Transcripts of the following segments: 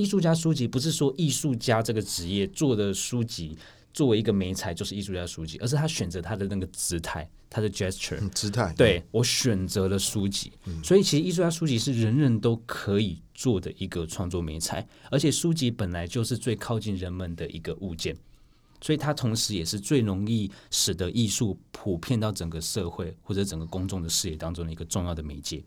艺术家书籍不是说艺术家这个职业做的书籍作为一个媒材就是艺术家书籍，而是他选择他的那个姿态，他的 gesture，嗯、姿态。对，我选择了书籍，嗯、所以其实艺术家书籍是人人都可以做的一个创作媒材，而且书籍本来就是最靠近人们的一个物件。所以它同时也是最容易使得艺术普遍到整个社会或者整个公众的视野当中的一个重要的媒介。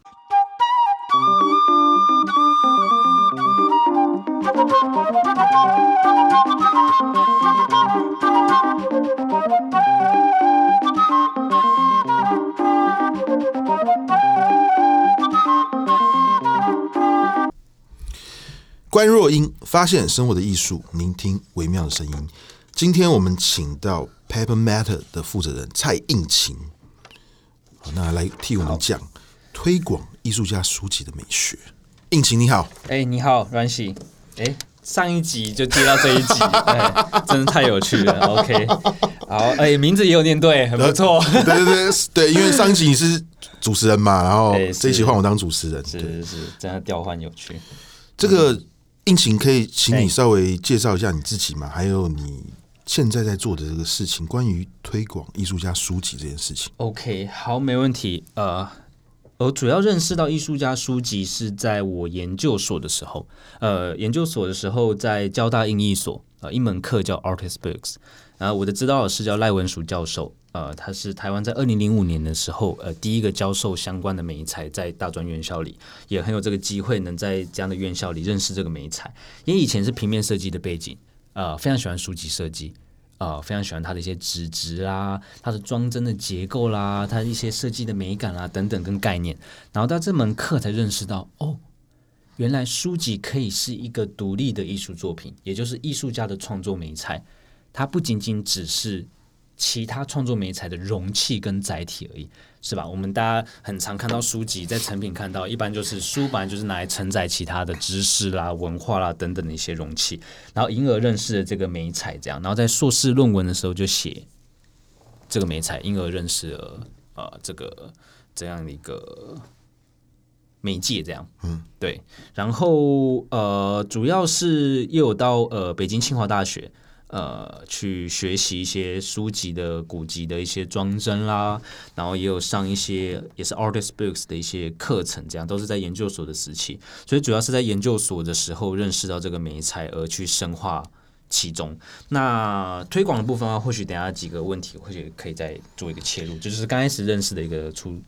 观弱音，发现生活的艺术，聆听微妙的声音。今天我们请到 Paper Matter 的负责人蔡应勤，那来替我们讲推广艺术家书籍的美学。应勤你好，哎、欸，你好，阮玺，哎、欸，上一集就接到这一集，哎、真的太有趣了。OK，好，哎、欸，名字也有念对，很不错。对对对对，因为上一集你是主持人嘛，然后这一集换我当主持人，是是是，真的调换有趣。这个应勤可以请你稍微介绍一下你自己嘛，还有你。现在在做的这个事情，关于推广艺术家书籍这件事情。OK，好，没问题。呃，我主要认识到艺术家书籍是在我研究所的时候。呃，研究所的时候在交大英艺所，呃，一门课叫 Artist Books。然后我的指导老师叫赖文淑教授。呃，他是台湾在二零零五年的时候，呃，第一个教授相关的美材在大专院校里，也很有这个机会能在这样的院校里认识这个美材。因为以前是平面设计的背景。呃，非常喜欢书籍设计，啊，非常喜欢它的一些纸质啦，它的装帧的结构啦，它一些设计的美感啦等等跟概念。然后到这门课才认识到，哦，原来书籍可以是一个独立的艺术作品，也就是艺术家的创作媒材，它不仅仅只是。其他创作媒材的容器跟载体而已，是吧？我们大家很常看到书籍，在成品看到，一般就是书本来就是拿来承载其他的知识啦、文化啦等等的一些容器，然后因而认识了这个美彩，这样，然后在硕士论文的时候就写这个美彩，因而认识了呃这个这样的一个媒介，这样，嗯，对，然后呃，主要是又有到呃北京清华大学。呃，去学习一些书籍的古籍的一些装帧啦，然后也有上一些也是 Artist Books 的一些课程，这样都是在研究所的时期，所以主要是在研究所的时候认识到这个美材而去深化其中。那推广的部分啊，或许等下几个问题，或许可以再做一个切入，就是刚开始认识的一个出。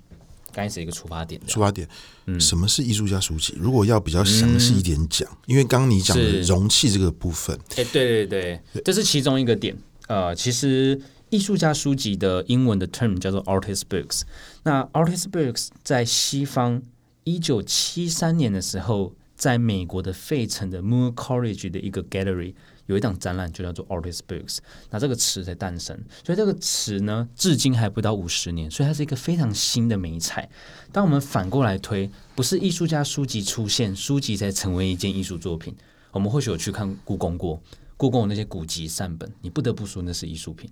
开始一个出发点，出发点，嗯，什么是艺术家书籍？如果要比较详细一点讲，嗯、因为刚刚你讲的容器这个部分，哎，对对对，对这是其中一个点。呃，其实艺术家书籍的英文的 term 叫做 artist books。那 artist books 在西方一九七三年的时候，在美国的费城的 Moore College 的一个 gallery。有一档展览就叫做 Artist Books，那这个词才诞生，所以这个词呢，至今还不到五十年，所以它是一个非常新的美彩。当我们反过来推，不是艺术家书籍出现，书籍才成为一件艺术作品。我们或许有去看故宫过，故宫那些古籍善本，你不得不说那是艺术品，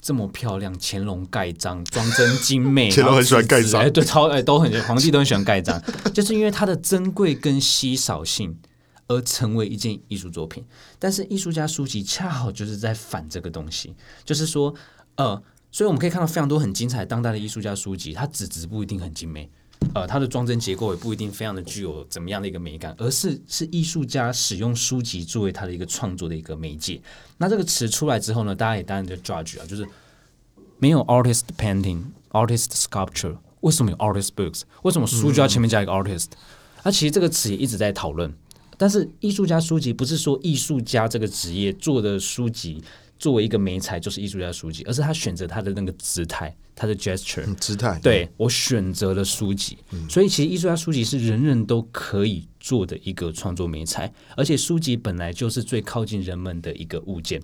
这么漂亮，乾隆盖章，装帧精美，乾隆很喜欢盖章，哎，对，超哎都很皇帝都很喜欢盖章，就是因为它的珍贵跟稀少性。而成为一件艺术作品，但是艺术家书籍恰好就是在反这个东西，就是说，呃，所以我们可以看到非常多很精彩当代的艺术家书籍，它纸质不一定很精美，呃，它的装帧结构也不一定非常的具有怎么样的一个美感，而是是艺术家使用书籍作为他的一个创作的一个媒介。那这个词出来之后呢，大家也当然就 judge 啊，就是没有 artist painting、artist sculpture，为什么有 artist books？为什么书就要前面加一个 artist？那、嗯、其实这个词也一直在讨论。但是艺术家书籍不是说艺术家这个职业做的书籍作为一个媒材就是艺术家书籍，而是他选择他的那个姿态，他的 gesture，嗯、姿态。对，我选择了书籍，嗯、所以其实艺术家书籍是人人都可以做的一个创作媒材，而且书籍本来就是最靠近人们的一个物件，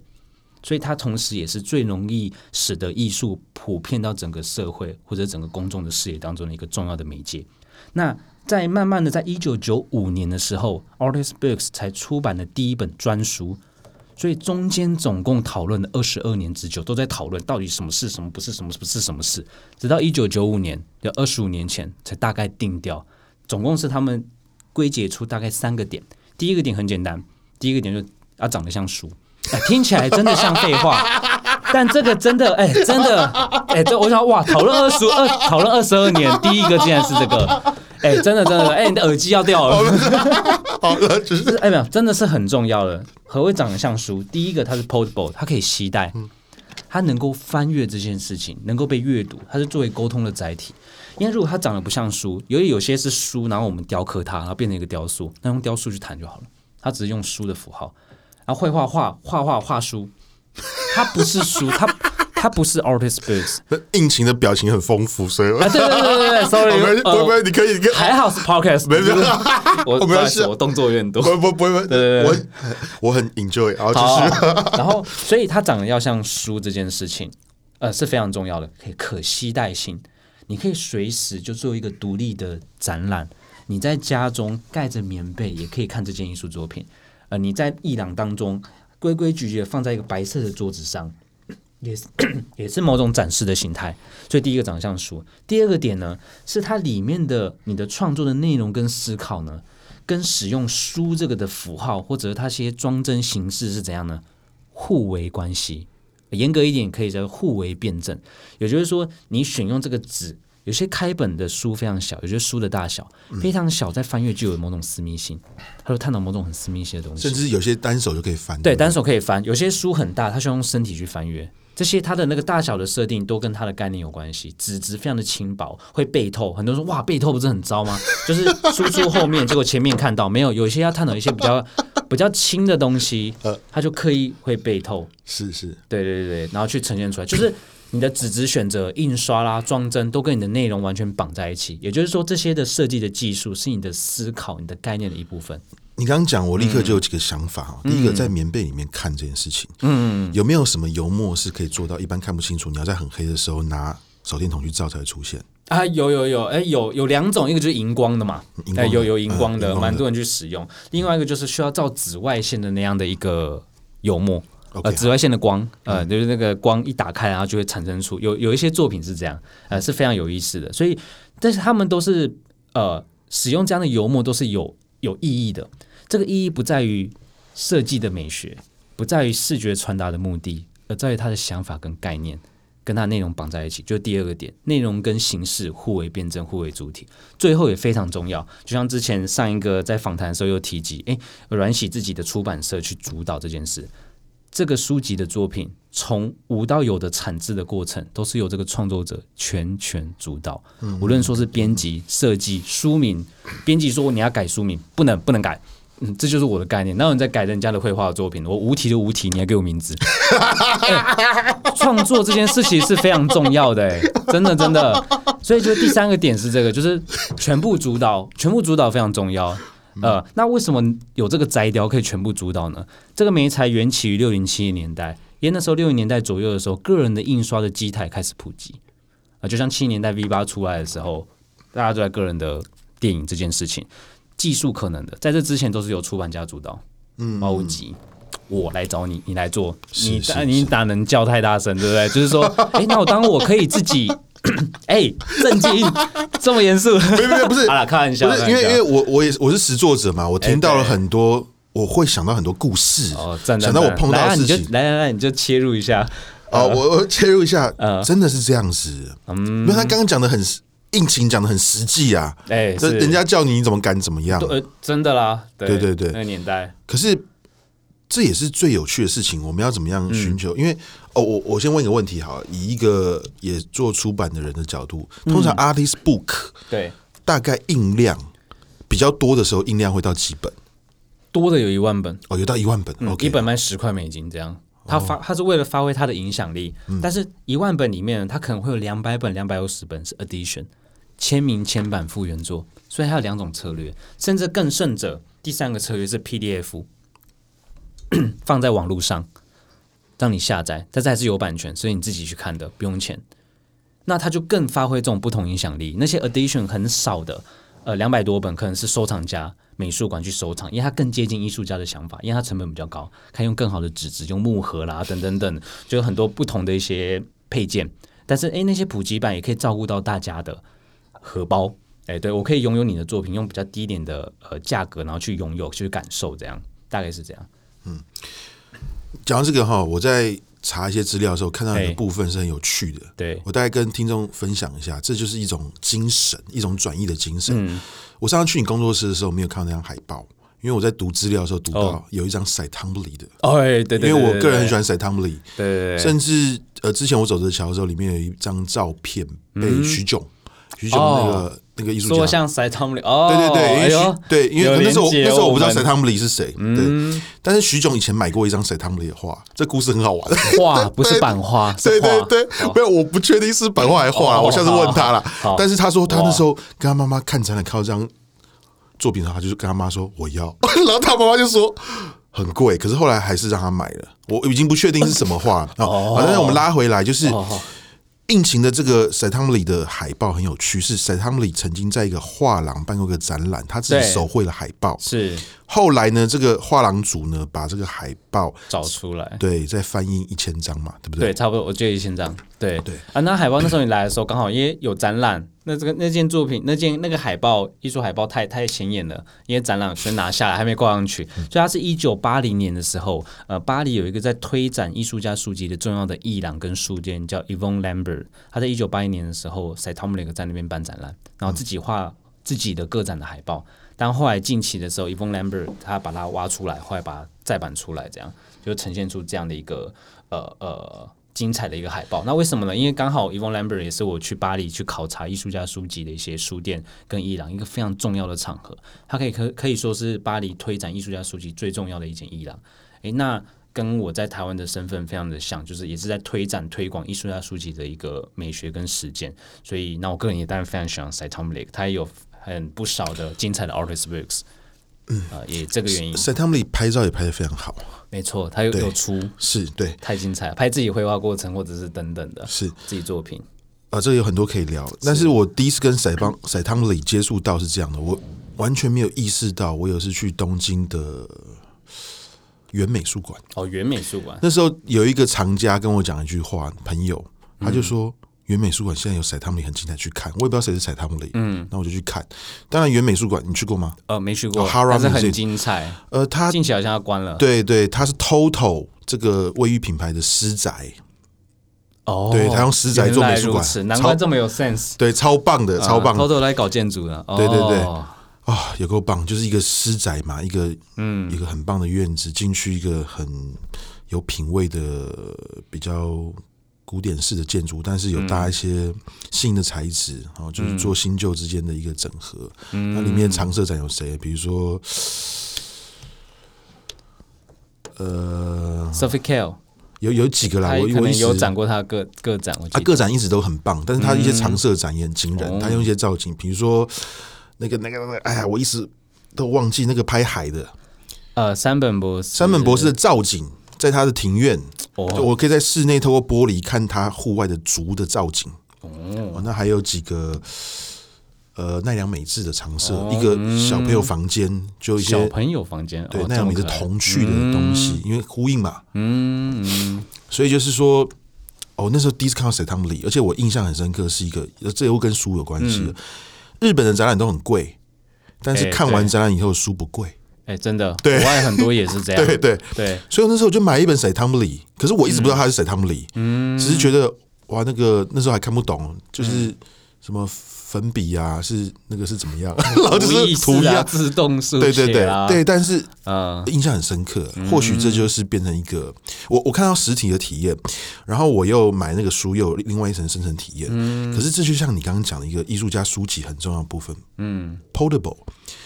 所以它同时也是最容易使得艺术普遍到整个社会或者整个公众的视野当中的一个重要的媒介。那在慢慢的，在一九九五年的时候，Artist Books 才出版了第一本专书，所以中间总共讨论了二十二年之久，都在讨论到底什么是什么不是什么不是什么事，直到一九九五年，就二十五年前才大概定调。总共是他们归结出大概三个点。第一个点很简单，第一个点就啊长得像书，哎，听起来真的像废话，但这个真的，哎，真的，哎，这我想哇，讨论二十二，讨论二十二年，第一个竟然是这个，哎，真的真的，哎，你的耳机要掉了，好了，只是哎没有，真的是很重要的。何谓长得像书？第一个它是 portable，它可以携带。它能够翻阅这件事情，能够被阅读，它是作为沟通的载体。因为如果它长得不像书，由于有些是书，然后我们雕刻它，然后变成一个雕塑，那用雕塑去谈就好了。它只是用书的符号，然后绘画画画画画书，它不是书，它。他不是 artist books，那应勤的表情很丰富，所以啊，对对对对对，sorry，不不，你可以，还好是 podcast，没 有，我没事，我动作有点多，不不不不，对对对，我我很 enjoy，然后就是，然后所以它长得要像书这件事情，呃是非常重要的，可以可携带性，你可以随时就做一个独立的展览，你在家中盖着棉被也可以看这件艺术作品，呃，你在艺廊当中规规矩矩的放在一个白色的桌子上。也是 也是某种展示的形态，所以第一个长相书。第二个点呢，是它里面的你的创作的内容跟思考呢，跟使用书这个的符号或者它些装帧形式是怎样呢？互为关系，严格一点可以叫互为辩证。也就是说，你选用这个纸，有些开本的书非常小，有些书的大小非常小，在翻阅就有某种私密性，它说探讨某种很私密性的东西，甚至有些单手就可以翻。对，单手可以翻。有些书很大，它需要用身体去翻阅。这些它的那个大小的设定都跟它的概念有关系，纸质非常的轻薄，会背透。很多人说哇，背透不是很糟吗？就是输出后面，结果前面看到没有？有一些要探讨一些比较 比较轻的东西，它就刻意会背透。是是，对对对，然后去呈现出来，就是你的纸质选择、印刷啦、装帧都跟你的内容完全绑在一起。也就是说，这些的设计的技术是你的思考、你的概念的一部分。你刚刚讲，我立刻就有几个想法。嗯、第一个，在棉被里面看这件事情，嗯，有没有什么油墨是可以做到一般看不清楚？你要在很黑的时候拿手电筒去照才会出现啊？有有有，哎，有有两种，一个就是荧光的嘛，哎，有有荧光的，蛮、嗯、多人去使用。另外一个就是需要照紫外线的那样的一个油墨呃，紫外线的光，呃，就是那个光一打开，然后就会产生出有有一些作品是这样，呃，是非常有意思的。所以，但是他们都是呃，使用这样的油墨都是有有意义的。这个意义不在于设计的美学，不在于视觉传达的目的，而在于他的想法跟概念，跟他内容绑在一起。就第二个点，内容跟形式互为辩证，互为主体。最后也非常重要，就像之前上一个在访谈的时候又提及，诶，阮喜自己的出版社去主导这件事。这个书籍的作品从无到有的产制的过程，都是由这个创作者全权主导。无论说是编辑、设计、书名，编辑说你要改书名，不能不能改。嗯，这就是我的概念。哪有人在改人家的绘画的作品？我无题就无题，你还给我名字？欸、创作这件事情是非常重要的，哎，真的真的。所以，就第三个点是这个，就是全部主导，全部主导非常重要。呃，那为什么有这个摘雕可以全部主导呢？这个媒材缘起于六零七零年代，因为那时候六零年代左右的时候，个人的印刷的机台开始普及啊、呃，就像七零年代 V 八出来的时候，大家都在个人的电影这件事情。技术可能的，在这之前都是由出版家主导。嗯，猫吉，我来找你，你来做。你你哪能叫太大声，对不对？就是说，哎、欸，那我当我可以自己，哎、欸，正经，这么严肃？没有没有，不是。好了，开玩笑。不是因为因为我我也我是实作者嘛，我听到了很多，欸、我会想到很多故事。哦，想到我碰到的事情，来来来，你就切入一下。哦，我我切入一下，呃，真的是这样子。嗯，因为他刚刚讲的很。应勤讲的很实际啊，哎、欸，这人家叫你，你怎么敢怎么样？呃，真的啦，对对对对，那个年代。可是这也是最有趣的事情，我们要怎么样寻求？嗯、因为哦，我我先问一个问题哈，以一个也做出版的人的角度，通常 artist book、嗯、对大概印量比较多的时候，印量会到几本？多的有一万本哦，有到一万本，一本卖十块美金这样。他发他是为了发挥他的影响力，哦、但是一万本里面，他可能会有两百本、两百五十本是 edition。签名、签版、复原作，所以还有两种策略，甚至更甚者，第三个策略是 PDF 放在网络上，让你下载，但是还是有版权，所以你自己去看的，不用钱。那它就更发挥这种不同影响力。那些 edition 很少的，呃，两百多本可能是收藏家、美术馆去收藏，因为它更接近艺术家的想法，因为它成本比较高，可以用更好的纸质，用木盒啦，等等等，就有很多不同的一些配件。但是，诶，那些普及版也可以照顾到大家的。荷包，哎、对，我可以拥有你的作品，用比较低一点的呃价格，然后去拥有，去感受这样。大概是这样。嗯，讲到这个哈，我在查一些资料的时候，看到一个部分是很有趣的。对，我大概跟听众分享一下，这就是一种精神，一种转移的精神。嗯，我上次去你工作室的时候，没有看到那张海报。因为我在读资料的时候读到有一张 Cy Twombly 的，哦，对对，因为我个人很喜欢 Cy Twombly，对，甚至呃，之前我走着瞧的时候，里面有一张照片被徐炯，徐炯那个那个艺术家，说像 Cy Twombly，哦，对对对，因为对，因为那时候那时候我不知道 Cy Twombly 是谁，对，但是许炅以前买过一张 Cy Twombly 的画，这故事很好玩，画 不是版画，对对对，没有，我不确定是版画还是画，我下次问他了，但是他说他那时候跟他妈妈看展览看到这张。作品的话，就是跟他妈说我要，然后他妈妈就说很贵，可是后来还是让他买了。我已经不确定是什么画啊，反正我们拉回来就是。印情的这个 s e t a m l y 的海报很有趣，是 s e t a m l y 曾经在一个画廊办过一个展览，他自己手绘了海报。是后来呢，这个画廊主呢把这个海报找出来，对，再翻印一千张嘛，对不对？对，差不多，我记得一千张。对对啊，那海报那时候你来的时候刚好因为有展览，那这个那件作品那件那个海报艺术海报太太显眼了，因为展览全拿下来还没挂上去，所以它是一九八零年的时候，呃，巴黎有一个在推展艺术家书籍的重要的艺廊跟书店叫 Yvon Lambert。他在一九八一年的时候，Cy Twombly 在那边办展览，然后自己画自己的个展的海报。但后来近期的时候，Yvon Lambert 他把它挖出来，后来把它再版出来，这样就呈现出这样的一个呃呃精彩的一个海报。那为什么呢？因为刚好 Yvon Lambert 也是我去巴黎去考察艺术家书籍的一些书店跟伊朗一个非常重要的场合，它可以可可以说是巴黎推展艺术家书籍最重要的一间伊朗。诶，那。跟我在台湾的身份非常的像，就是也是在推展推广艺术家书籍的一个美学跟实践，所以那我个人也当然非常喜欢 Cy Twombly，他也有很不少的精彩的 artist books 嗯啊、呃，也这个原因。Cy Twombly 拍照也拍的非常好，没错，他有有出是对，太精彩了，拍自己绘画过程或者是等等的，是自己作品啊，这个有很多可以聊。但是我第一次跟 Cy Cy Twombly 接触到是这样的，我完全没有意识到，我有是去东京的。原美术馆哦，原美术馆。那时候有一个藏家跟我讲一句话，朋友他就说，原美术馆现在有 Cy Twombly 很精彩，去看。我也不知道谁是 Cy Twombly，嗯，那我就去看。当然，原美术馆你去过吗？呃，没去过，但是很精彩。呃，它近期好像要关了。对对，它是 TOTO 这个卫浴品牌的私宅。哦，对，他用私宅做美术馆，难怪这么有 sense。对，超棒的，超棒。TOTO 来搞建筑的，对对对。啊、哦，有够棒！就是一个私宅嘛，一个嗯，一个很棒的院子，进去一个很有品味的比较古典式的建筑，但是有搭一些新的材质，然后、嗯、就是做新旧之间的一个整合。嗯，那里面常设展有谁？比如说，呃，Sophie Calle 有有几个啦，我有展过他个个展，我他个展一直都很棒，但是他一些常设展也很惊人。嗯、他用一些造景，比如说。那个、那个、那个，哎呀，我一直都忘记那个拍海的，呃，山本博士，山本博士的造景，在他的庭院，哦，我可以在室内透过玻璃看他户外的竹的造景，哦，那还有几个，呃，奈良美智的常设，哦、一个小朋友房间，就一些小朋友房间，对，奈良美智童趣的东西，嗯、因为呼应嘛，嗯，嗯所以就是说，哦，那时候第一次看到 Cy Twombly，而且我印象很深刻，是一个，这又跟书有关系日本的展览都很贵，但是看完展览以后书不贵。哎，真的，国外很多也是这样。对对对，所以那时候我就买一本 Cy Twombly，可是我一直不知道他是 Cy Twombly，嗯，只是觉得哇，那个那时候还看不懂，就是什么。粉笔啊，是那个是怎么样？然后就是涂鸦自动书写，对对对对。但是呃，印象很深刻。或许这就是变成一个我我看到实体的体验，然后我又买那个书，又有另外一层深层体验。可是这就像你刚刚讲的一个艺术家书籍很重要的部分，嗯，portable，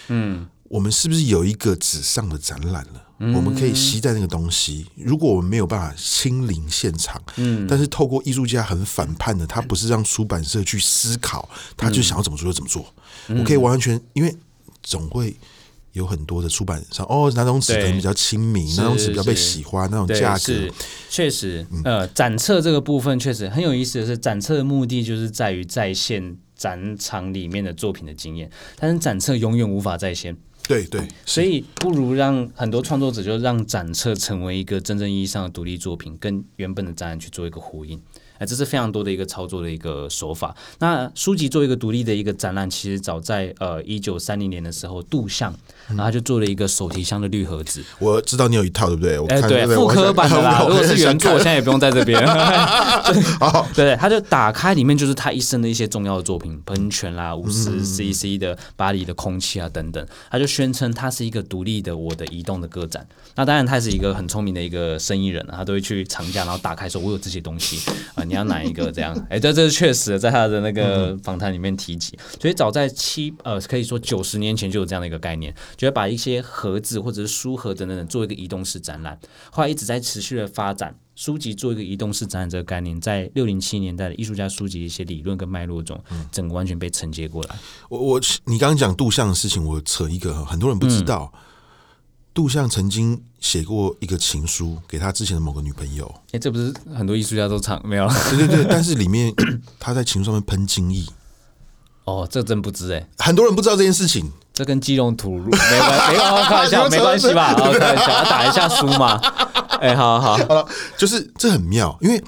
嗯。我们是不是有一个纸上的展览了？嗯、我们可以携带那个东西。如果我们没有办法亲临现场，嗯，但是透过艺术家很反叛的，他不是让出版社去思考，他就想要怎么做就怎么做。嗯、我可以完全，因为总会有很多的出版商哦，哪种纸可能比较亲民，哪种纸比较被喜欢，那种价格是确实。呃，展册这个部分确实很有意思的是，展册的目的就是在于再现展场里面的作品的经验，但是展册永远无法再现。对对，所以不如让很多创作者就让展册成为一个真正意义上的独立作品，跟原本的展览去做一个呼应。哎，这是非常多的一个操作的一个手法。那书籍做一个独立的一个展览，其实早在呃一九三零年的时候，杜象，然后他就做了一个手提箱的绿盒子。我知道你有一套，对不对？哎，对，复刻版的啦。如果是原作，我现在也不用在这边。好，对，他就打开里面就是他一生的一些重要的作品，喷泉啦、五十 CC 的巴黎的空气啊等等。他就宣称他是一个独立的我的移动的个展。那当然，他是一个很聪明的一个生意人，他都会去藏家，然后打开说：“我有这些东西啊，你要哪一个？”这样，哎，这这是确实在他的那个访谈里面提及。所以早在七呃，可以说九十年前就有这样的一个概念，就会把一些盒子或者是书盒等等做一个移动式展览。后来一直在持续的发展，书籍做一个移动式展览这个概念，在六零七年代的艺术家书籍一些理论跟脉络中，整个完全被承接过来。我我你刚刚讲杜象的事情，我扯一个很多人不知道。嗯杜象曾经写过一个情书给他之前的某个女朋友。哎、欸，这不是很多艺术家都唱没有？对对对，但是里面他在情书上面喷精液。哦，这真不知哎、欸，很多人不知道这件事情。这跟基隆土路没关系，没开玩笑，没关系吧？开玩笑，要打一下输嘛。哎、欸，好好好，了，就是这很妙，因为。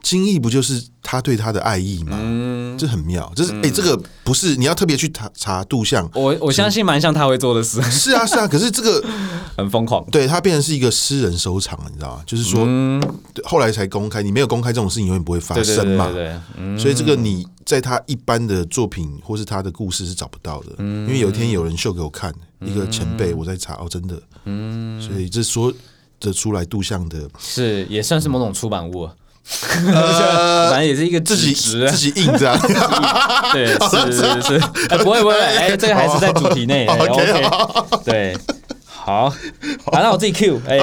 精液不就是他对他的爱意吗？嗯，这很妙。就是哎、欸，这个不是你要特别去查查杜象。我我相信蛮像他会做的事。是啊，是啊。可是这个 很疯狂。对，他变成是一个私人收藏了，你知道吗？就是说，嗯、后来才公开。你没有公开这种事情，永远不会发生嘛。对，所以这个你在他一般的作品或是他的故事是找不到的。嗯，因为有一天有人秀给我看，一个前辈我在查哦，真的。嗯，所以这说的出来杜象的，是也算是某种出版物。反正也是一个自己自己印这样，对，是是是，哎，不会不会，哎，这个还是在主题内，OK，对。好，反正我自己 Q，哎，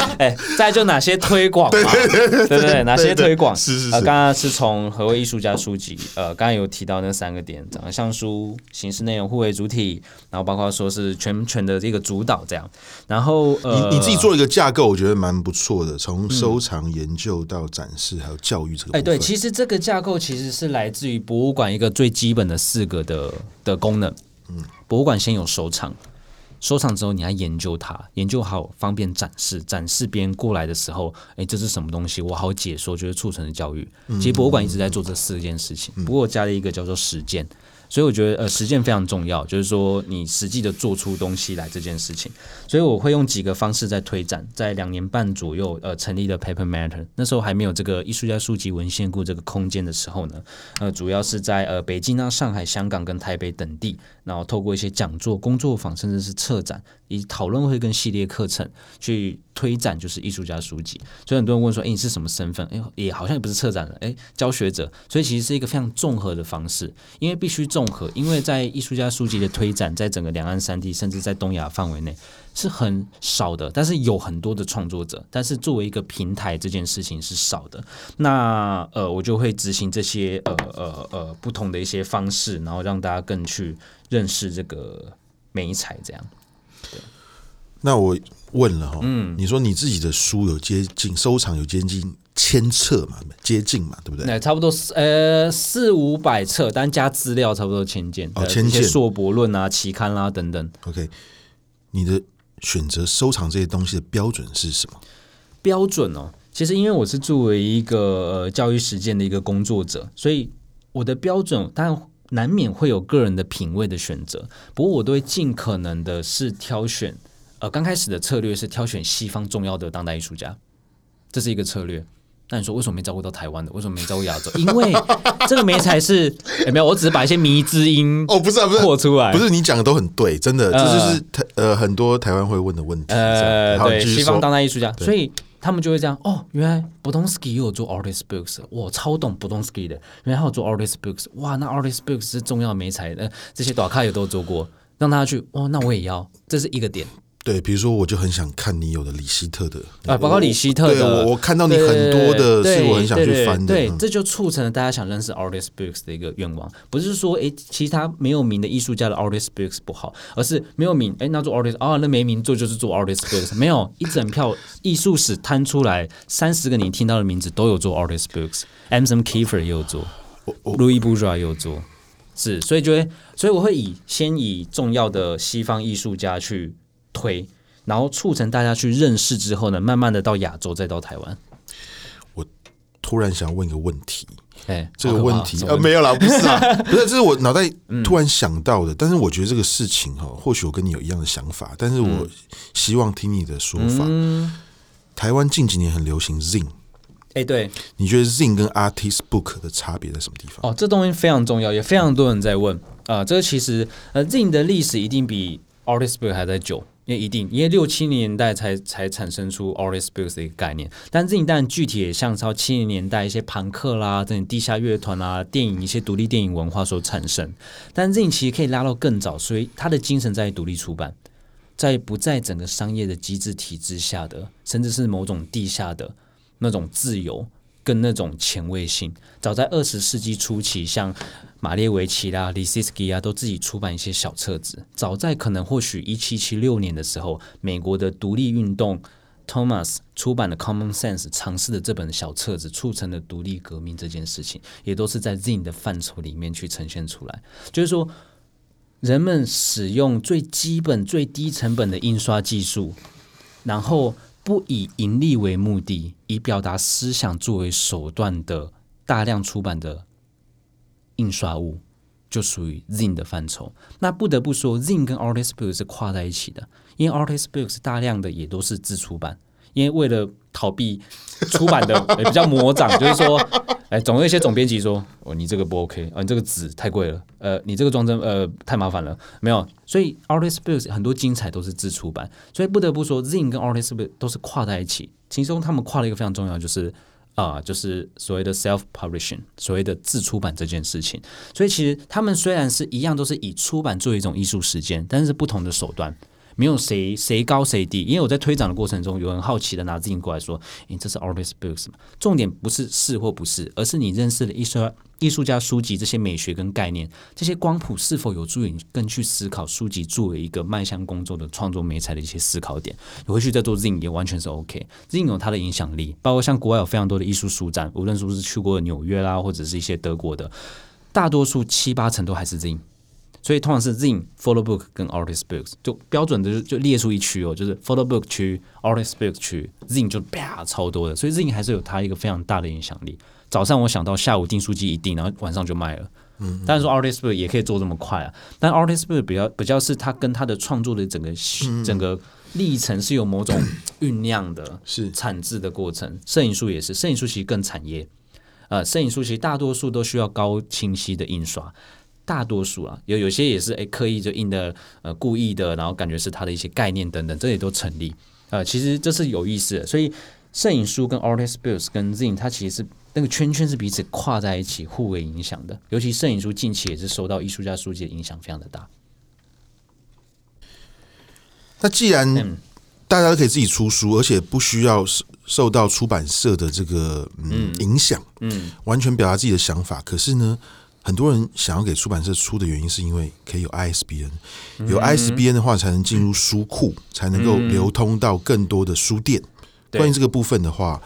哎，再就哪些推广嘛？对对对，哪些推广？是是是。刚刚是从何谓艺术家书籍，呃，刚刚有提到那三个点，长相书、形式内容互为主体，然后包括说是全权的这个主导这样。然后，呃，你你自己做一个架构，我觉得蛮不错的，从收藏、研究到展示，还有教育这个。哎，对，其实这个架构其实是来自于博物馆一个最基本的四个的的功能。嗯，博物馆先有收藏。收藏之后，你还研究它，研究好方便展示。展示别人过来的时候，哎，这是什么东西？我好解说，就是促成的教育。其实博物馆一直在做这四件事情，不过我加了一个叫做实践。所以我觉得，呃，实践非常重要，就是说你实际的做出东西来这件事情。所以我会用几个方式在推展，在两年半左右，呃，成立的 Paper Matter。那时候还没有这个艺术家书籍文献库这个空间的时候呢，呃，主要是在呃北京啊、上海、香港跟台北等地，然后透过一些讲座、工作坊，甚至是策展。以讨论会跟系列课程去推展，就是艺术家书籍。所以很多人问说：“诶，你是什么身份？”诶，也好像也不是策展人，诶，教学者。所以其实是一个非常综合的方式，因为必须综合，因为在艺术家书籍的推展，在整个两岸三地，甚至在东亚范围内是很少的。但是有很多的创作者，但是作为一个平台，这件事情是少的。那呃，我就会执行这些呃呃呃不同的一些方式，然后让大家更去认识这个美彩这样。那我问了哈，嗯，你说你自己的书有接近收藏有接近千册嘛？接近嘛，对不对？那差不多四呃四五百册，但加资料差不多千件哦，千件硕博论啊、期刊啦、啊、等等。OK，你的选择收藏这些东西的标准是什么？标准哦，其实因为我是作为一个呃教育实践的一个工作者，所以我的标准当然难免会有个人的品味的选择，不过我都会尽可能的是挑选。呃，刚开始的策略是挑选西方重要的当代艺术家，这是一个策略。那你说为什么没照顾到台湾的？为什么没照顾亚洲？因为 这个媒材是没有？我只是把一些迷之音哦，不是、啊、不是破出来，不是你讲的都很对，真的，呃、这就是台呃很多台湾会问的问题。呃，对，西方当代艺术家，所以他们就会这样哦，原来 Bodonsky 也有做 artist books，我超懂 Bodonsky 的，原来他有做 artist books，哇，那 artist books 是重要的媒材，呃，这些大咖也都做过，让大家去哇，那我也要，这是一个点。对，比如说，我就很想看你有的李希特的啊，包括李希特的，我我看到你很多的，是我很想去翻的。对，这就促成了大家想认识 artist books 的一个愿望。不是说，哎，其他没有名的艺术家的 artist books 不好，而是没有名，哎，那做 artist 啊，那没名做就是做 artist books，没有一整票艺术史摊出来，三十个你听到的名字都有做 artist books。Anselm Kiefer 也有做，Louis Bourgeois 也有做，是，所以就会，所以我会以先以重要的西方艺术家去推，然后促成大家去认识之后呢，慢慢的到亚洲，再到台湾。我突然想问一个问题。哎、欸，这个问题呃，没有啦，不是啊，不是，这是我脑袋突然想到的。嗯、但是我觉得这个事情哈，或许我跟你有一样的想法，但是我希望听你的说法。嗯、台湾近几年很流行 Zing 哎，欸、对，你觉得 Zing 跟 Artist Book 的差别在什么地方？哦，这东西非常重要，也非常多人在问啊、呃。这个其实呃，Zing 的历史一定比 Artist Book 还在久。因为一定，因为六七零年代才才产生出 artist books 的一个概念，但这一代具体也像超七零年代一些朋克啦、这种地下乐团啊、电影一些独立电影文化所产生。但这其实可以拉到更早，所以它的精神在于独立出版，在不在整个商业的机制体制下的，甚至是某种地下的那种自由。跟那种前卫性，早在二十世纪初期，像马列维奇啦、李斯基啊，都自己出版一些小册子。早在可能或许一七七六年的时候，美国的独立运动 Thomas 出版的《Common Sense》尝试的这本小册子，促成了独立革命这件事情，也都是在 Zin 的范畴里面去呈现出来。就是说，人们使用最基本、最低成本的印刷技术，然后。不以盈利为目的，以表达思想作为手段的大量出版的印刷物，就属于 Zin 的范畴。那不得不说，Zin 跟 Artist Books 是跨在一起的，因为 Artist Books 大量的也都是自出版，因为为了逃避出版的也 比较魔掌，就是说。哎，总有一些总编辑说：“哦，你这个不 OK 啊，你这个纸太贵了，呃，你这个装帧呃太麻烦了，没有。”所以 Artist Books 很多精彩都是自出版，所以不得不说，Zine 跟 Artist Books 都是跨在一起。其中他们跨了一个非常重要，就是啊、就是所谓的 self publishing，所谓的自出版这件事情。所以其实他们虽然是一样，都是以出版作为一种艺术实践，但是不同的手段。没有谁谁高谁低，因为我在推展的过程中，有人好奇的拿 ZIN 过来说：“诶，这是 Artist Books 吗？”重点不是是或不是，而是你认识了艺术艺术家书籍这些美学跟概念，这些光谱是否有助于你更去思考书籍作为一个迈向工作的创作媒材的一些思考点。你回去再做 Zin 也完全是 OK。Zin 有它的影响力，包括像国外有非常多的艺术书展，无论是不是去过纽约啦，或者是一些德国的，大多数七八成都还是 Zin，。所以通常是 Zine、Photo Book 跟 Artist Books 就标准的就就列出一区哦，就是 Photo Book 区、Artist Books 区，Zine 就啪超多的，所以 Zine 还是有它一个非常大的影响力。早上我想到下午订书机一订，然后晚上就卖了。嗯，但是说 Artist Book 也可以做这么快啊，但 Artist Book 比较比较是它跟它的创作的整个、嗯、整个历程是有某种酝酿的，是产制的过程。摄影术也是，摄影术其实更产业。呃，摄影术其实大多数都需要高清晰的印刷。大多数啊，有有些也是诶刻意就印的呃故意的，然后感觉是他的一些概念等等，这也都成立。呃，其实这是有意思的，所以摄影书跟 Artist Books 跟 Zine 它其实是那个圈圈是彼此跨在一起，互为影响的。尤其摄影书近期也是受到艺术家书籍的影响非常的大。那既然大家都可以自己出书，而且不需要受受到出版社的这个嗯影响，嗯，完全表达自己的想法，可是呢？很多人想要给出版社出的原因，是因为可以有 ISBN，有 ISBN 的话，才能进入书库，才能够流通到更多的书店。关于这个部分的话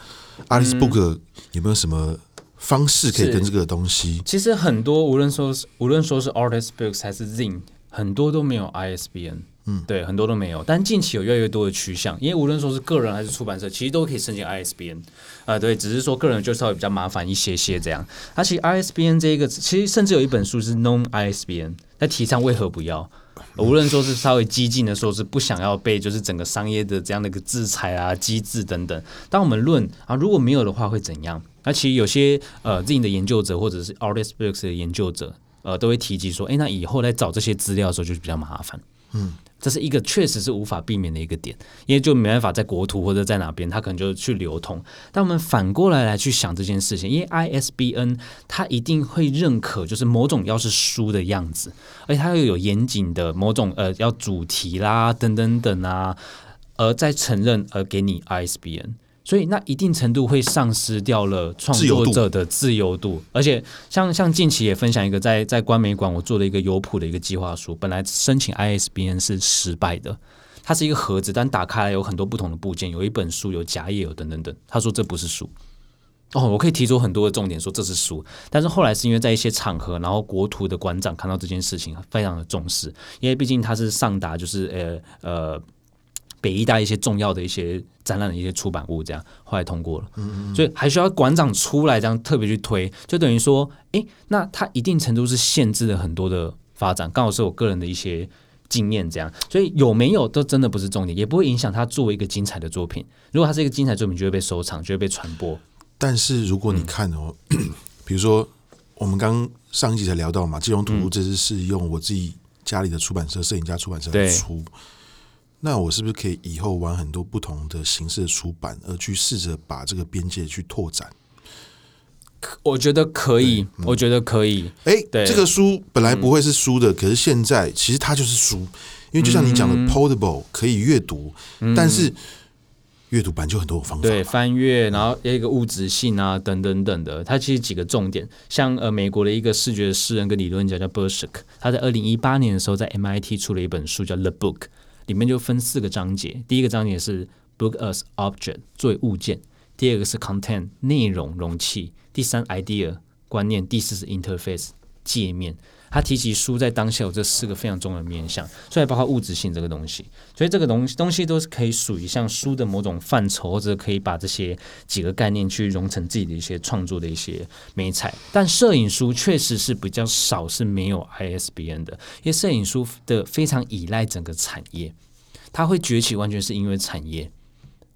，Artist Book 有没有什么方式可以跟这个东西？其实很多，无论说是无论说是 Artist Books 还是 Zine，很多都没有 ISBN。嗯，对，很多都没有，但近期有越来越多的趋向，因为无论说是个人还是出版社，其实都可以申请 ISBN，啊、呃，对，只是说个人就稍微比较麻烦一些些这样。而且 ISBN 这一个，其实甚至有一本书是 Non ISBN，在提倡为何不要，无论说是稍微激进的说是不想要被就是整个商业的这样的一个制裁啊机制等等。当我们论啊，如果没有的话会怎样？那其实有些呃 Zine 的研究者或者是 Artist Books 的研究者，呃，都会提及说，哎，那以后在找这些资料的时候就比较麻烦，嗯。这是一个确实是无法避免的一个点，因为就没办法在国土或者在哪边，他可能就去流通。但我们反过来来去想这件事情，因为 ISBN 它一定会认可，就是某种要是书的样子，而且它又有严谨的某种呃要主题啦等等等啊，而再承认而给你 ISBN。所以那一定程度会丧失掉了创作者的自由度，而且像像近期也分享一个在在观美馆我做了一个有谱的一个计划书，本来申请 ISBN 是失败的，它是一个盒子，但打开来有很多不同的部件，有一本书，有夹页，有等等等。他说这不是书，哦，我可以提出很多的重点说这是书，但是后来是因为在一些场合，然后国图的馆长看到这件事情非常的重视，因为毕竟他是上达就是呃呃。北一大一些重要的一些展览的一些出版物，这样后来通过了。嗯，所以还需要馆长出来这样特别去推，就等于说，诶，那他一定程度是限制了很多的发展。刚好是我个人的一些经验，这样，所以有没有都真的不是重点，也不会影响它作为一个精彩的作品。如果它是一个精彩作品，就会被收藏，就会被传播。但是如果你看哦，嗯、比如说我们刚上一集才聊到嘛，《基隆图录》这次是用我自己家里的出版社——摄影家出版社来出。那我是不是可以以后玩很多不同的形式的出版，而去试着把这个边界去拓展？我觉得可以，嗯、我觉得可以。哎、欸，这个书本来不会是书的，嗯、可是现在其实它就是书，因为就像你讲的、嗯、，portable 可以阅读，嗯、但是阅读版就很多方法，对，翻阅，然后有一个物质性啊，等等等的。它其实几个重点，像呃，美国的一个视觉诗人跟理论家叫 Burchak，他在二零一八年的时候在 MIT 出了一本书叫《The Book》。里面就分四个章节，第一个章节是 book as object 作为物件，第二个是 content 内容容器，第三 idea 观念，第四是 interface 界面。他提起书在当下有这四个非常重要的面向，所以包括物质性这个东西，所以这个东西东西都是可以属于像书的某种范畴，或者可以把这些几个概念去融成自己的一些创作的一些美彩。但摄影书确实是比较少是没有 ISBN 的，因为摄影书的非常依赖整个产业，它会崛起完全是因为产业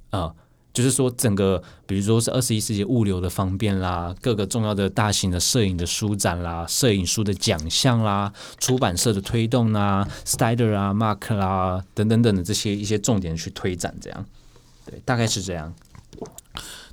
啊。就是说，整个比如说是二十一世纪物流的方便啦，各个重要的大型的摄影的书展啦，摄影书的奖项啦，出版社的推动啦，Staedtler 啊，Mark 啦，等等等的这些一些重点去推展，这样，对，大概是这样。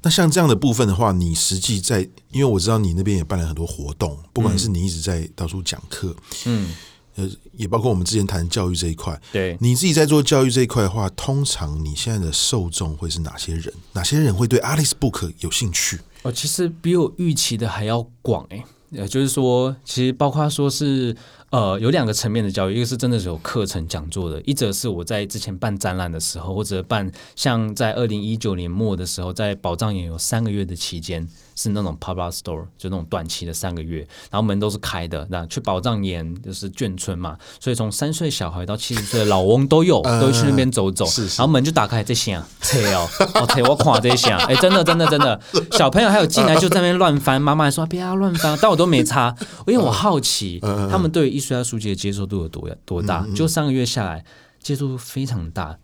那像这样的部分的话，你实际在，因为我知道你那边也办了很多活动，不管是你一直在到处讲课，嗯。呃，也包括我们之前谈教育这一块。对，你自己在做教育这一块的话，通常你现在的受众会是哪些人？哪些人会对 Alice Book 有兴趣？哦，其实比我预期的还要广诶。呃，就是说，其实包括说是呃，有两个层面的教育，一个是真的是有课程讲座的，一则是我在之前办展览的时候，或者办像在二零一九年末的时候，在宝藏也有三个月的期间。是那种 pop up store，就那种短期的三个月，然后门都是开的。那去宝藏岩就是眷村嘛，所以从三岁小孩到七十岁的老翁都有，都去那边走走。是是。然后门就打开，这响，切哦，哦切，我垮这响，哎，真的真的真的，小朋友还有进来就在那边乱翻，妈妈还说不要乱翻，但我都没擦，因为我好奇他们对艺术家书籍的接受度有多多大，就三个月下来接受度非常大。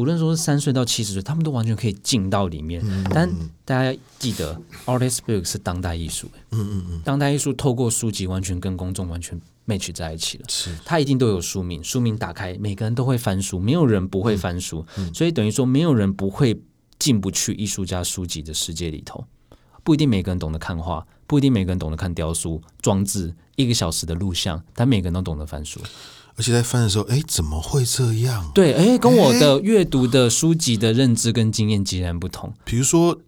无论说是三岁到七十岁，他们都完全可以进到里面。嗯、但大家记得，Artist Book 是当代艺术。嗯嗯嗯，当代艺术透过书籍完全跟公众完全 match 在一起了。是，它一定都有书名，书名打开，每个人都会翻书，没有人不会翻书。所以等于说，没有人不会进不去艺术家书籍的世界里头。不一定每个人懂得看画，不一定每个人懂得看雕塑、装置，一个小时的录像，但每个人都懂得翻书。而且在翻的时候，哎，怎么会这样？对，哎，跟我的阅读的书籍的认知跟经验截然不同。比如说，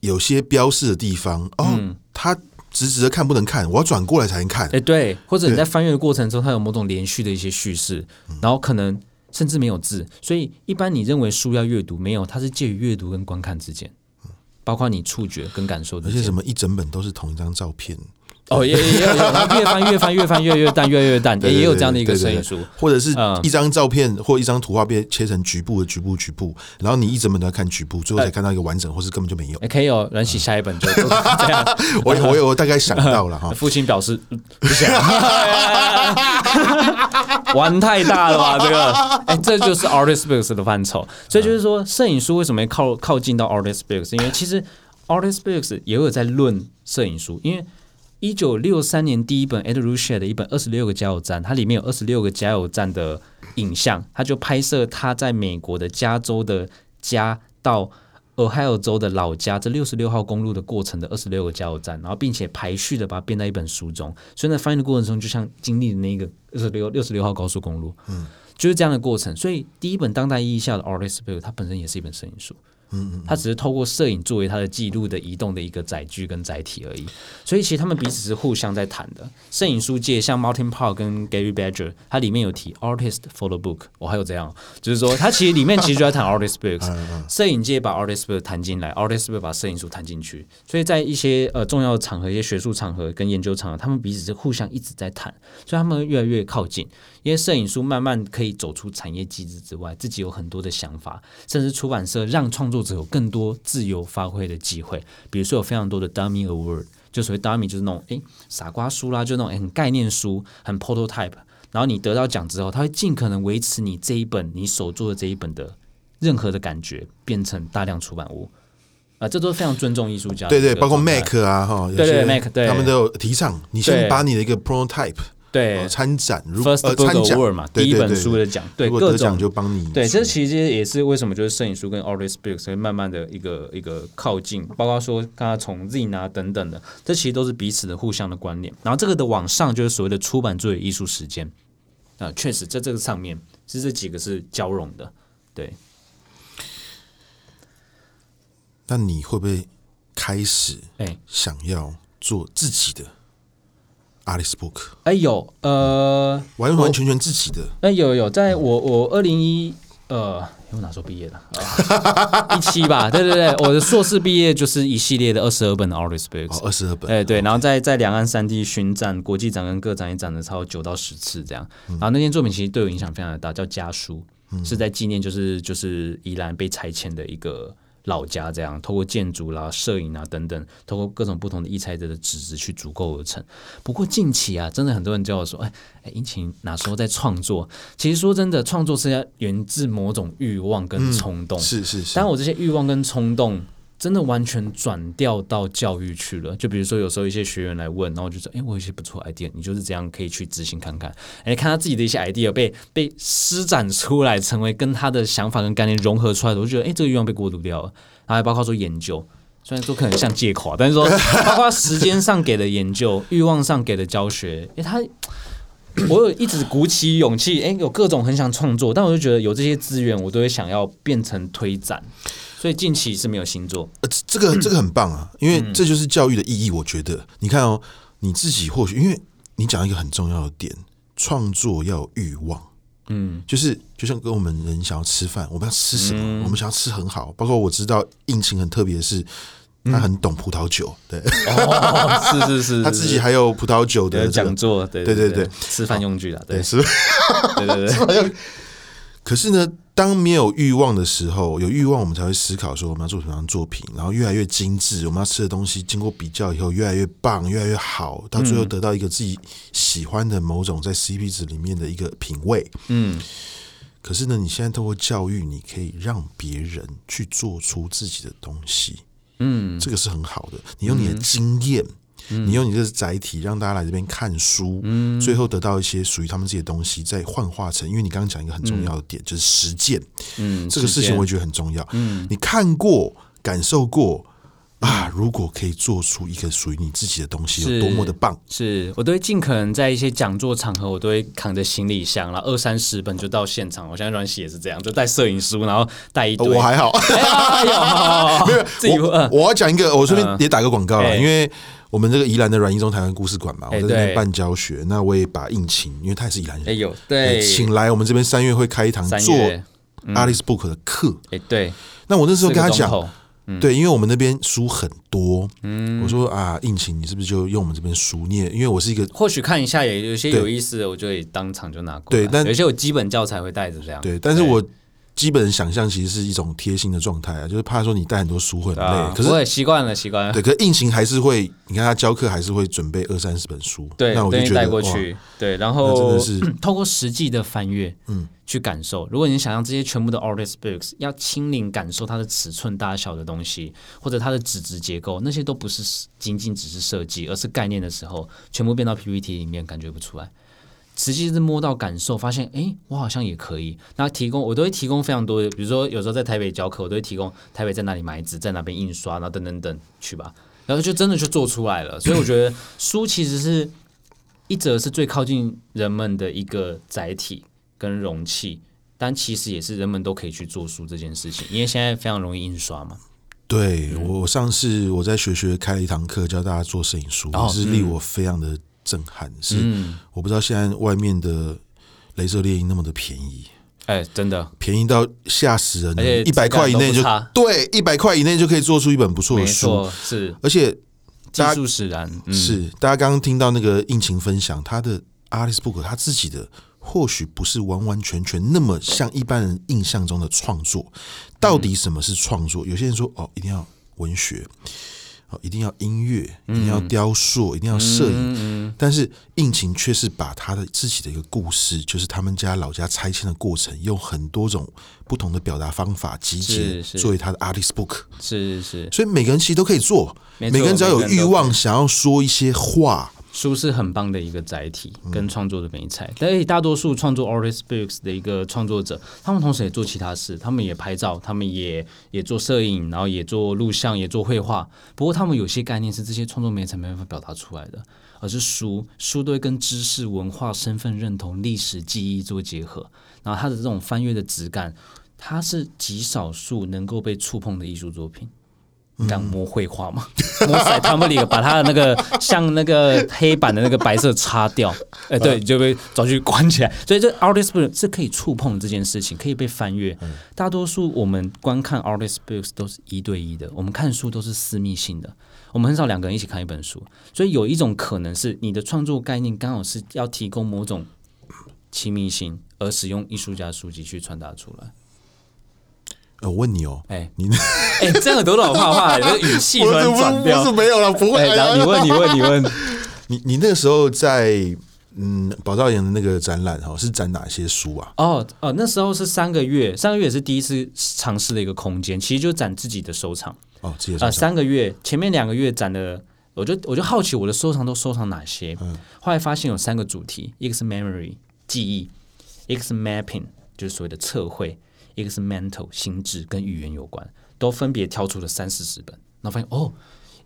有些标示的地方，哦，嗯、它直直的看不能看，我要转过来才能看。哎，对，或者你在翻阅的过程中，它有某种连续的一些叙事，然后可能甚至没有字，所以一般你认为书要阅读，没有，它是介于阅读跟观看之间，包括你触觉跟感受的。而且什么一整本都是同一张照片。哦，也也有，然后越翻越翻越翻越越淡，越来越淡，也也有这样的一个摄影书，或者是一张照片或一张图画被切成局部的局部局部，然后你一整本都要看局部，最后才看到一个完整，或是根本就没有。也可以哦，阮喜下一本就这样。我我有大概想到了哈，父亲表示不想，玩太大了吧？这个，哎，这就是 Artist Books 的范畴。所以就是说，摄影书为什么靠靠近到 Artist Books？因为其实 Artist Books 也有在论摄影书，因为。一九六三年，第一本 Ed Ruscha 的一本《二十六个加油站》，它里面有二十六个加油站的影像，他就拍摄他在美国的加州的家到 Ohio 州的老家这六十六号公路的过程的二十六个加油站，然后并且排序的把它编在一本书中。所以在翻译的过程中，就像经历的那个二十六六十六号高速公路，嗯，就是这样的过程。所以第一本当代意义下的 Artist Bill 它本身也是一本摄影书。嗯嗯，它只是透过摄影作为它的记录的移动的一个载具跟载体而已。所以其实他们彼此是互相在谈的。摄影书界像 Martin Parr 跟 Gary Badger，它里面有提 Artist Photo Book，我还有这样，就是说它其实里面其实就在谈 Artist Books。摄影界把 Artist Book 谈进来，Artist Book 把摄影书谈进去。所以在一些呃重要的场合、一些学术场合跟研究场合，他们彼此是互相一直在谈，所以他们越来越靠近。因为摄影书慢慢可以走出产业机制之外，自己有很多的想法，甚至出版社让创作者有更多自由发挥的机会。比如说有非常多的 Dummy Award，就所谓 Dummy 就是那种诶傻瓜书啦，就那种诶很概念书，很 prototype。然后你得到奖之后，他会尽可能维持你这一本你手做的这一本的任何的感觉，变成大量出版物。啊，这都是非常尊重艺术家。对对，包括 Mac 啊，哈，对对 Mac，对，他们都有提倡，你先把你的一个 prototype。对，参展如 First Book Award 嘛，第一本书的奖，对，各种就帮你。对，这其实也是为什么就是摄影书跟 Artist Books 会慢慢的一个一个靠近，包括说刚刚从 Zine 啊等等的，这其实都是彼此的互相的关联。然后这个的往上就是所谓的出版作为艺术时间啊，确实在这个上面其实这几个是交融的。对，那你会不会开始哎想要做自己的？Artist Book，哎有，呃，完完全全自己的，哎有有，在我我二零一呃，我哪时候毕业的？一七吧，对对对，我的硕士毕业就是一系列的二十二本的 Artist Books，二十二本，哎对，然后在在两岸三地巡展，国际展跟各展也展了超过九到十次这样，然后那件作品其实对我影响非常的大，叫家书，是在纪念就是就是宜兰被拆迁的一个。老家这样，透过建筑啦、摄影啊等等，透过各种不同的异材质的纸质去足够而成。不过近期啊，真的很多人叫我说：“哎哎，英晴哪时候在创作？”其实说真的，创作是要源自某种欲望跟冲动。嗯、是是是。但我这些欲望跟冲动。真的完全转调到教育去了，就比如说有时候一些学员来问，然后就说，哎，我有一些不错 idea，你就是这样可以去执行看看，哎，看他自己的一些 idea 被被施展出来，成为跟他的想法跟概念融合出来的，我就觉得，哎，这个欲望被过渡掉了。然后还包括说研究，虽然说可能像借口啊，但是说 包括时间上给的研究，欲望上给的教学，哎，他，我有一直鼓起勇气，哎，有各种很想创作，但我就觉得有这些资源，我都会想要变成推展。所以近期是没有新作，呃，这个这个很棒啊，因为这就是教育的意义。我觉得，你看哦，你自己或许，因为你讲一个很重要的点，创作要有欲望，嗯，就是就像跟我们人想要吃饭，我们要吃什么？嗯、我们想要吃很好。包括我知道应勤很特别的是，他很懂葡萄酒，对，哦、是，是是是，他自己还有葡萄酒的讲座，对对对对，吃饭用具啊，对是，对对对。可是呢，当没有欲望的时候，有欲望我们才会思考说我们要做什么样的作品，然后越来越精致。我们要吃的东西经过比较以后越来越棒，越来越好，到最后得到一个自己喜欢的某种在 CP 值里面的一个品味。嗯。可是呢，你现在透过教育，你可以让别人去做出自己的东西。嗯，这个是很好的。你用你的经验。你用你这个载体让大家来这边看书，嗯，最后得到一些属于他们自己的东西，再幻化成。因为你刚刚讲一个很重要的点，嗯、就是实践，嗯，这个事情我也觉得很重要。嗯，你看过、感受过啊，如果可以做出一个属于你自己的东西，有多么的棒！是我都会尽可能在一些讲座场合，我都会扛着行李箱，然后二三十本就到现场。我现在软喜也是这样，就带摄影书，然后带一堆。我还好，没有。我我要讲一个，我顺便也打个广告了，因为。我们这个宜兰的阮义中台湾故事馆嘛，我在这边办教学，欸、那我也把应勤，因为他也是宜兰人，哎呦，对，请来我们这边三月会开一堂做 Alice Book 的课，哎、嗯，对，那我那时候跟他讲，嗯、对，因为我们那边书很多，嗯，我说啊，应勤，你是不是就用我们这边书？念因为我是一个，或许看一下也有些有意思的，我就会当场就拿过来，对，但有些我基本教材会带着这样，对，但是我。基本想象其实是一种贴心的状态啊，就是怕说你带很多书会很累，啊、可是我也习惯了习惯了。对，可是硬行还是会，你看他教课还是会准备二三十本书，对，那我就觉得带过去，对，然后真的是 透过实际的翻阅，嗯，去感受。如果你想让这些全部的 Artist Books 要亲临感受它的尺寸大小的东西，或者它的纸质结构，那些都不是仅仅只是设计，而是概念的时候，全部变到 PPT 里面，感觉不出来。实际是摸到感受，发现哎，我好像也可以。那提供我都会提供非常多的，比如说有时候在台北教课，我都会提供台北在哪里买纸，在哪边印刷，然后等等等去吧。然后就真的就做出来了。所以我觉得书其实是一则是最靠近人们的一个载体跟容器。但其实也是人们都可以去做书这件事情，因为现在非常容易印刷嘛。对，我上次我在学学开了一堂课，教大家做摄影书，也、哦、是令我非常的震撼。嗯、是我不知道现在外面的镭射猎鹰那么的便宜，哎，真的便宜到吓死人了，一百块以内就对，一百块以内就可以做出一本不错的书，是，而且技术使然，嗯、是大家刚刚听到那个应勤分享他的 Artist Book 他自己的。或许不是完完全全那么像一般人印象中的创作。到底什么是创作？有些人说哦，一定要文学，哦，一定要音乐，一定要雕塑，一定要摄影。但是应勤却是把他的自己的一个故事，就是他们家老家拆迁的过程，用很多种不同的表达方法集结，作为他的 artist book。是是是。所以每个人其实都可以做，每个人只要有欲望，想要说一些话。书是很棒的一个载体，跟创作的媒材。但是大多数创作 artist books 的一个创作者，他们同时也做其他事，他们也拍照，他们也也做摄影，然后也做录像，也做绘画。不过他们有些概念是这些创作媒材没办法表达出来的，而是书，书都会跟知识、文化、身份认同、历史记忆做结合，然后它的这种翻阅的质感，它是极少数能够被触碰的艺术作品。敢摸绘画嘛？摸彩他们里把他的那个像那个黑板的那个白色擦掉，哎、欸，对，就被找去关起来。所以这 artist book 是可以触碰这件事情，可以被翻阅。大多数我们观看 artist books 都是一对一的，我们看书都是私密性的，我们很少两个人一起看一本书。所以有一种可能是你的创作概念刚好是要提供某种亲密性，而使用艺术家书籍去传达出来。我问你哦，哎，你哎，这样多老怕怕，你的语气突然转掉，不是没有了，不会。然后你问，你问，你问，你你那个时候在嗯宝藏岩的那个展览哈，是展哪些书啊？哦哦，那时候是三个月，三个月也是第一次尝试的一个空间，其实就展自己的收藏哦，自己啊三个月，前面两个月展的，我就我就好奇我的收藏都收藏哪些，嗯，后来发现有三个主题，一个是 memory 记忆，一个是 mapping 就是所谓的测绘。一个是 mental 心智跟语言有关，都分别挑出了三四十本，然后发现哦，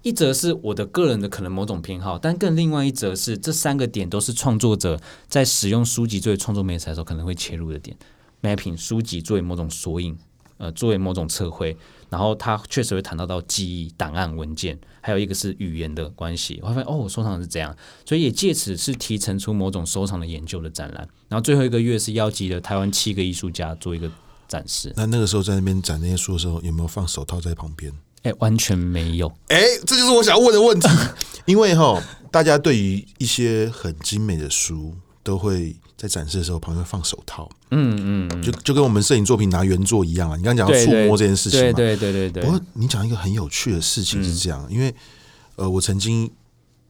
一则是我的个人的可能某种偏好，但更另外一则是这三个点都是创作者在使用书籍作为创作媒材的时候可能会切入的点。mapping 书籍作为某种索引，呃，作为某种测绘，然后它确实会谈到到记忆档案文件，还有一个是语言的关系。我发现哦，我收藏的是这样，所以也借此是提成出某种收藏的研究的展览。然后最后一个月是邀集了台湾七个艺术家做一个。展示。那那个时候在那边展那些书的时候，有没有放手套在旁边？哎、欸，完全没有。哎、欸，这就是我想要问的问题。因为哈，大家对于一些很精美的书，都会在展示的时候旁边放手套。嗯嗯，就就跟我们摄影作品拿原作一样啊。你刚刚讲到触摸这件事情嘛，对对对对。不过你讲一个很有趣的事情是这样，嗯、因为呃，我曾经。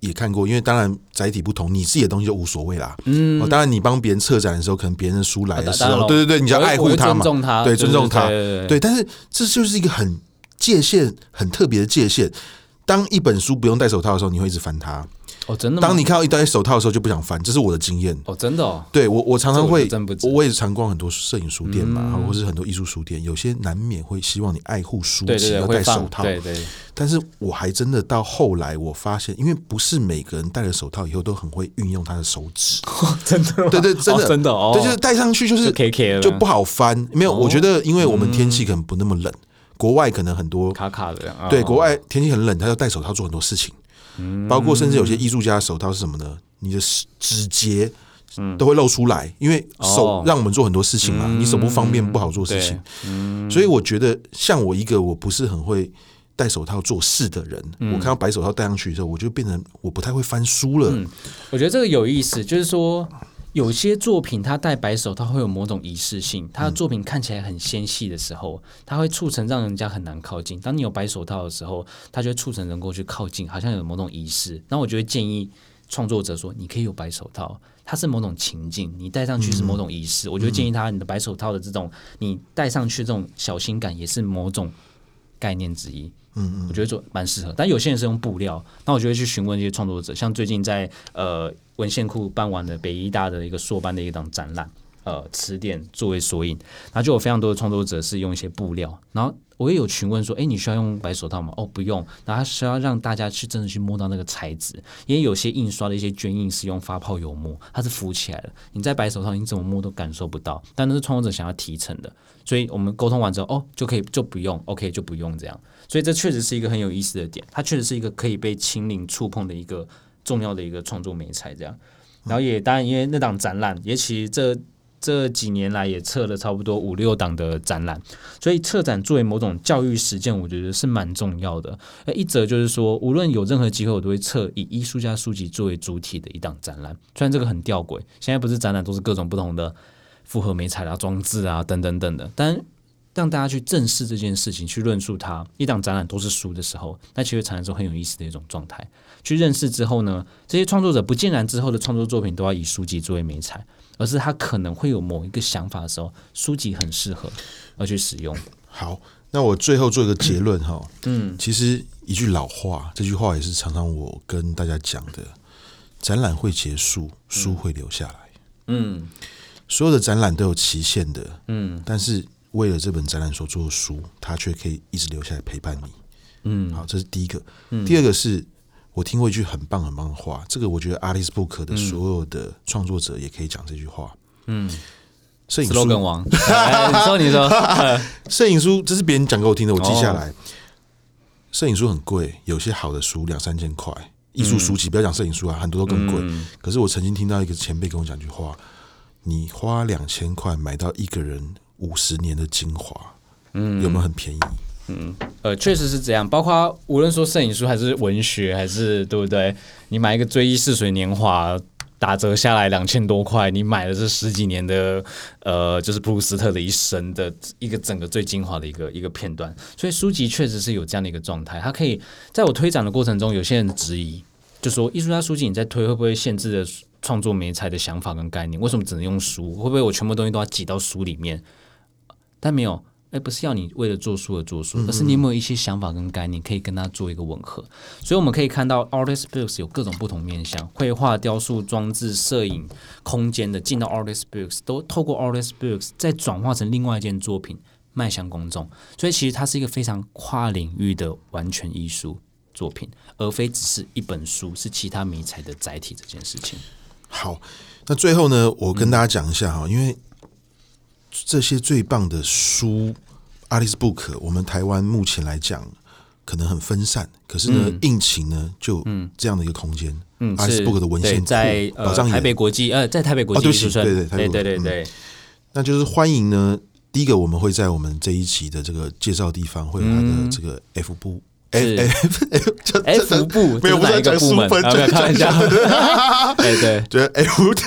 也看过，因为当然载体不同，你自己的东西就无所谓啦。嗯，当然你帮别人策展的时候，可能别人的书来的时候，对对对，你要爱护他嘛，尊重他，对，尊重他，对。但是这就是一个很界限，很特别的界限。当一本书不用戴手套的时候，你会一直翻它。哦，真的。当你看到一戴手套的时候，就不想翻，这是我的经验。哦，真的哦。对我，我常常会，我我也常逛很多摄影书店嘛，或是很多艺术书店，有些难免会希望你爱护书籍要戴手套。对对。但是我还真的到后来，我发现，因为不是每个人戴了手套以后都很会运用他的手指。真的？对对，真的真的哦。对，就是戴上去就是就不好翻。没有，我觉得因为我们天气可能不那么冷，国外可能很多卡卡的。对，国外天气很冷，他要戴手套做很多事情。包括甚至有些艺术家的手套是什么呢？你的指节都会露出来，因为手让我们做很多事情嘛。你手不方便，不好做事情。所以我觉得，像我一个我不是很会戴手套做事的人，我看到白手套戴上去之后，我就变成我不太会翻书了。我觉得这个有意思，就是说。有些作品，它戴白手套会有某种仪式性。它的作品看起来很纤细的时候，它会促成让人家很难靠近。当你有白手套的时候，它就会促成能够去靠近，好像有某种仪式。那我就会建议创作者说，你可以有白手套，它是某种情境，你戴上去是某种仪式。我就建议他，你的白手套的这种，你戴上去这种小心感，也是某种概念之一。嗯嗯，我觉得做蛮适合。但有些人是用布料，那我就会去询问一些创作者，像最近在呃。文献库办完的北医大的一个硕班的一档展览，呃词典作为索引，然后就有非常多的创作者是用一些布料，然后我也有询问说，哎，你需要用白手套吗？哦，不用，然后他需要让大家去真的去摸到那个材质，因为有些印刷的一些绢印是用发泡油墨，它是浮起来的，你在白手套你怎么摸都感受不到，但那是创作者想要提成的，所以我们沟通完之后，哦，就可以就不用，OK 就不用这样，所以这确实是一个很有意思的点，它确实是一个可以被亲临触碰的一个重要的一个创作媒材这样，然后也当然因为那档展览也其实这。这几年来也策了差不多五六档的展览，所以策展作为某种教育实践，我觉得是蛮重要的。呃，一则就是说，无论有任何机会，我都会策以艺术家书籍作为主体的一档展览。虽然这个很吊诡，现在不是展览都是各种不同的复合媒材啊、装置啊等等等的，但让大家去正视这件事情，去论述它，一档展览都是书的时候，那其实产生出很有意思的一种状态。去认识之后呢，这些创作者不尽然之后的创作作品都要以书籍作为媒材。而是他可能会有某一个想法的时候，书籍很适合而去使用。好，那我最后做一个结论哈。嗯，其实一句老话，这句话也是常常我跟大家讲的：展览会结束，书会留下来。嗯，所有的展览都有期限的。嗯，但是为了这本展览所做的书，它却可以一直留下来陪伴你。嗯，好，这是第一个。第二个是。我听过一句很棒很棒的话，这个我觉得 Alice Book 的所有的创作者也可以讲这句话。嗯，摄影书。王，你说你说，摄影书这是别人讲给我听的，我记下来。摄影书很贵，有些好的书两三千块，艺术书籍不要讲摄影书啊，很多都更贵。可是我曾经听到一个前辈跟我讲句话：你花两千块买到一个人五十年的精华，嗯，有没有很便宜？嗯，呃，确实是这样。包括无论说摄影书还是文学，还是对不对？你买一个《追忆似水年华》，打折下来两千多块，你买的是十几年的，呃，就是普鲁斯特的一生的一个整个最精华的一个一个片段。所以书籍确实是有这样的一个状态，它可以在我推展的过程中，有些人质疑，就说艺术家书籍你在推会不会限制了创作媒材的想法跟概念？为什么只能用书？会不会我全部东西都要挤到书里面？但没有。哎，不是要你为了做书而做书，而是你有没有一些想法跟概念可以跟它做一个吻合？所以我们可以看到，Artist Books 有各种不同面向，绘画、雕塑、装置、摄影、空间的进到 Artist Books，都透过 Artist Books 再转化成另外一件作品迈向公众。所以其实它是一个非常跨领域的完全艺术作品，而非只是一本书是其他媒材的载体这件事情。好，那最后呢，我跟大家讲一下哈，因为。这些最棒的书，Alice Book，我们台湾目前来讲可能很分散，可是呢，嗯、印晴呢就这样的一个空间，嗯，Alice Book 的文献在呃台北国际呃在台北国际艺术村，对对对对对对，那就是欢迎呢。第一个我们会在我们这一期的这个介绍地方会有它的这个 F 部。F F F 部没有不是讲书分，就看一下，对对，就 F 的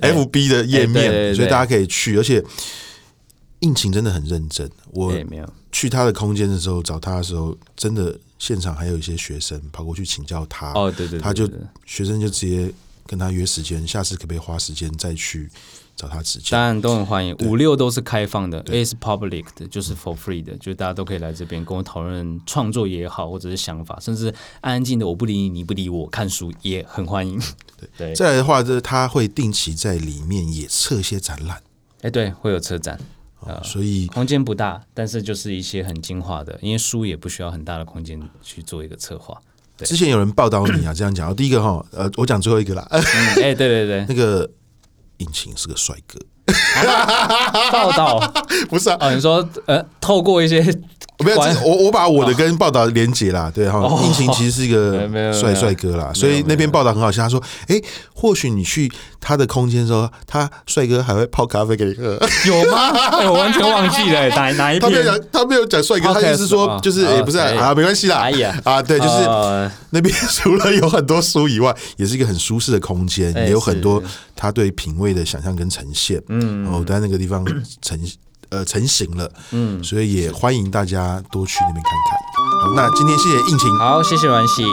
F B 的页面，所以大家可以去。而且印晴真的很认真，我去他的空间的时候找他的时候，真的现场还有一些学生跑过去请教他。哦，对对，他就学生就直接跟他约时间，下次可不可以花时间再去？找他指教，当然都很欢迎。五六都是开放的，A 是 public 的，就是 for free 的，就是大家都可以来这边跟我讨论创作也好，或者是想法，甚至安安静的我不理你，你不理我，看书也很欢迎。对 对，再来的话，就是他会定期在里面也策一些展览。哎，对，会有车展，呃，所以空间不大，但是就是一些很精华的，因为书也不需要很大的空间去做一个策划。之前有人报道你啊，这样讲，第一个哈，呃，我讲最后一个啦。哎，对对对，那个。印晴是个帅哥，报道 不是啊？哦，你说呃，透过一些没有我我把我的跟报道连结啦，对哈，应勤其实是一个帅帅哥啦，所以那篇报道很好笑。他说，哎，或许你去他的空间的时候，他帅哥还会泡咖啡给你喝，有吗？哎，我完全忘记了，哪哪一篇？他没有讲，他没有讲帅哥，他意思是说就是也不是啊，没关系啦，哎呀。啊，对，就是那边除了有很多书以外，也是一个很舒适的空间，也有很多。他对品味的想象跟呈现，嗯，然后在那个地方成呃成型了。嗯。所以也欢迎大家多去那边看看。好那今天谢谢应勤好谢谢玩戏